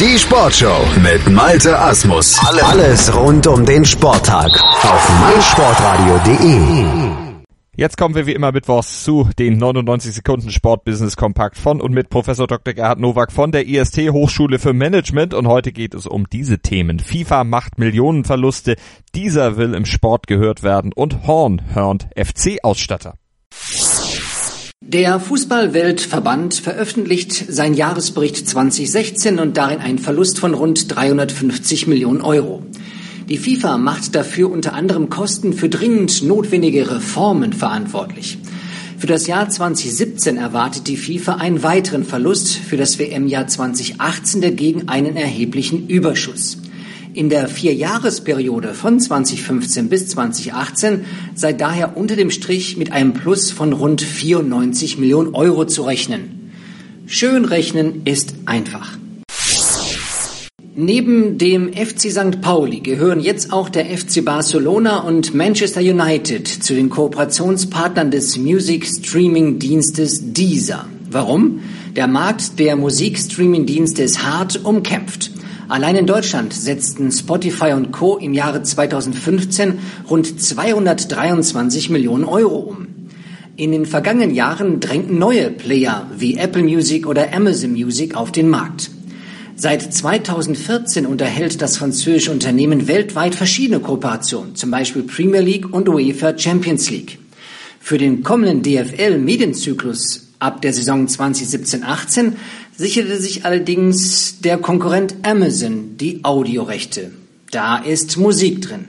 Die Sportshow mit Malte Asmus. Alles rund um den Sporttag auf meinsportradio.de. Jetzt kommen wir wie immer mittwochs zu den 99 Sekunden Sportbusiness Kompakt von und mit Professor Dr. Gerhard Nowak von der IST Hochschule für Management und heute geht es um diese Themen. FIFA macht Millionenverluste, dieser will im Sport gehört werden und Horn hörnt FC Ausstatter. Der Fußballweltverband veröffentlicht sein Jahresbericht 2016 und darin einen Verlust von rund 350 Millionen Euro. Die FIFA macht dafür unter anderem Kosten für dringend notwendige Reformen verantwortlich. Für das Jahr 2017 erwartet die FIFA einen weiteren Verlust, für das WM-Jahr 2018 dagegen einen erheblichen Überschuss. In der Vierjahresperiode von 2015 bis 2018 sei daher unter dem Strich mit einem Plus von rund 94 Millionen Euro zu rechnen. Schön rechnen ist einfach. Neben dem FC St. Pauli gehören jetzt auch der FC Barcelona und Manchester United zu den Kooperationspartnern des Music Streaming Dienstes Deezer. Warum? Der Markt der Musikstreaming-Dienste ist hart umkämpft. Allein in Deutschland setzten Spotify und Co. im Jahre 2015 rund 223 Millionen Euro um. In den vergangenen Jahren drängten neue Player wie Apple Music oder Amazon Music auf den Markt. Seit 2014 unterhält das französische Unternehmen weltweit verschiedene Kooperationen, zum Beispiel Premier League und UEFA Champions League. Für den kommenden DFL-Medienzyklus ab der Saison 2017-18 sicherte sich allerdings der Konkurrent Amazon die Audiorechte. Da ist Musik drin.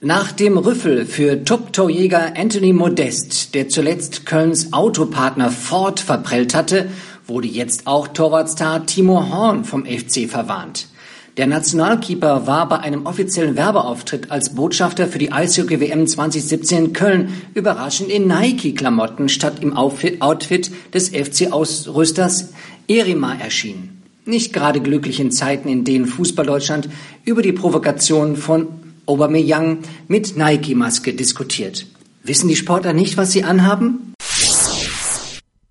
Nach dem Rüffel für Top-Torjäger Anthony Modest, der zuletzt Kölns Autopartner Ford verprellt hatte, wurde jetzt auch Torwartstar Timo Horn vom FC verwarnt. Der Nationalkeeper war bei einem offiziellen Werbeauftritt als Botschafter für die Eishockey-WM 2017 in Köln überraschend in Nike-Klamotten statt im Outfit des FC-Ausrüsters Erima erschienen. Nicht gerade glücklich in Zeiten, in denen Fußball-Deutschland über die Provokation von Aubameyang mit Nike-Maske diskutiert. Wissen die Sportler nicht, was sie anhaben?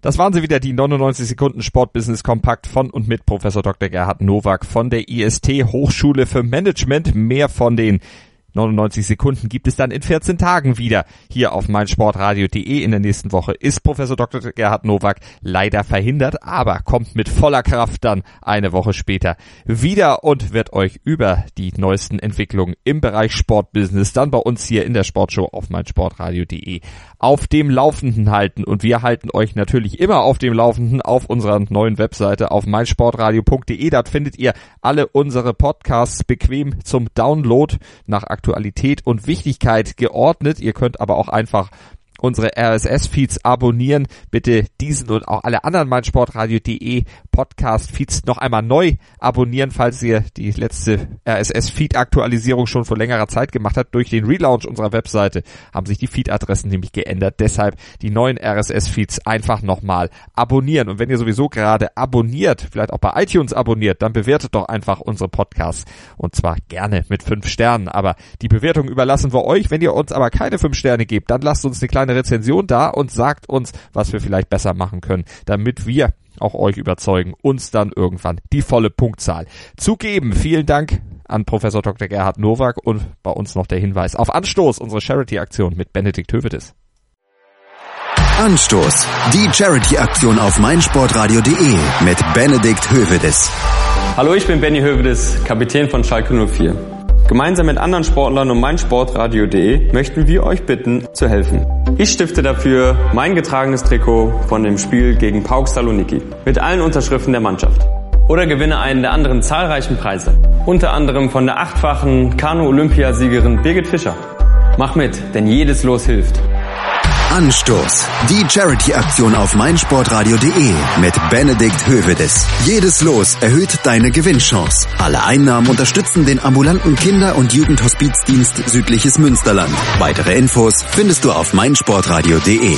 Das waren sie wieder, die 99 Sekunden Sportbusiness Kompakt von und mit Professor Dr. Gerhard Nowak von der IST Hochschule für Management. Mehr von den 99 Sekunden gibt es dann in 14 Tagen wieder hier auf meinsportradio.de. In der nächsten Woche ist Professor Dr. Gerhard Nowak leider verhindert, aber kommt mit voller Kraft dann eine Woche später wieder und wird euch über die neuesten Entwicklungen im Bereich Sportbusiness dann bei uns hier in der Sportshow auf meinsportradio.de auf dem Laufenden halten. Und wir halten euch natürlich immer auf dem Laufenden auf unserer neuen Webseite auf meinsportradio.de. Dort findet ihr alle unsere Podcasts bequem zum Download nach Aktualität und Wichtigkeit geordnet. Ihr könnt aber auch einfach unsere RSS-Feeds abonnieren. Bitte diesen und auch alle anderen meinsportradio.de Podcast-Feeds noch einmal neu abonnieren, falls ihr die letzte RSS-Feed-Aktualisierung schon vor längerer Zeit gemacht habt. Durch den Relaunch unserer Webseite haben sich die Feed-Adressen nämlich geändert. Deshalb die neuen RSS-Feeds einfach nochmal abonnieren. Und wenn ihr sowieso gerade abonniert, vielleicht auch bei iTunes abonniert, dann bewertet doch einfach unsere Podcasts. Und zwar gerne mit fünf Sternen. Aber die Bewertung überlassen wir euch. Wenn ihr uns aber keine fünf Sterne gebt, dann lasst uns eine kleine Rezension da und sagt uns, was wir vielleicht besser machen können, damit wir auch euch überzeugen, uns dann irgendwann die volle Punktzahl zu geben. Vielen Dank an Professor Dr. Gerhard Nowak und bei uns noch der Hinweis auf Anstoß, unsere Charity-Aktion mit Benedikt Hövedes. Anstoß, die Charity-Aktion auf meinsportradio.de mit Benedikt Hövedes. Hallo, ich bin Benny Hövedes, Kapitän von Schalke 04. Gemeinsam mit anderen Sportlern und meinsportradio.de möchten wir euch bitten, zu helfen. Ich stifte dafür mein getragenes Trikot von dem Spiel gegen Pauk Saloniki mit allen Unterschriften der Mannschaft. Oder gewinne einen der anderen zahlreichen Preise. Unter anderem von der achtfachen Kanu-Olympiasiegerin Birgit Fischer. Mach mit, denn jedes Los hilft. Anstoß. Die Charity-Aktion auf meinsportradio.de mit Benedikt Hövedes. Jedes Los erhöht deine Gewinnchance. Alle Einnahmen unterstützen den ambulanten Kinder- und Jugendhospizdienst Südliches Münsterland. Weitere Infos findest du auf meinsportradio.de.